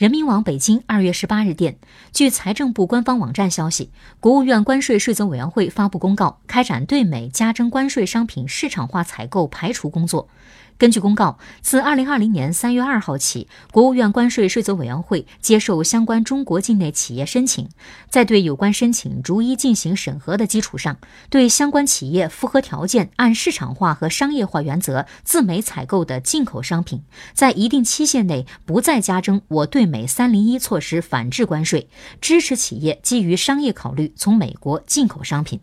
人民网北京二月十八日电，据财政部官方网站消息，国务院关税税则委员会发布公告，开展对美加征关税商品市场化采购排除工作。根据公告，自二零二零年三月二号起，国务院关税税则委员会接受相关中国境内企业申请，在对有关申请逐一进行审核的基础上，对相关企业符合条件、按市场化和商业化原则自美采购的进口商品，在一定期限内不再加征我对美三零一措施反制关税，支持企业基于商业考虑从美国进口商品。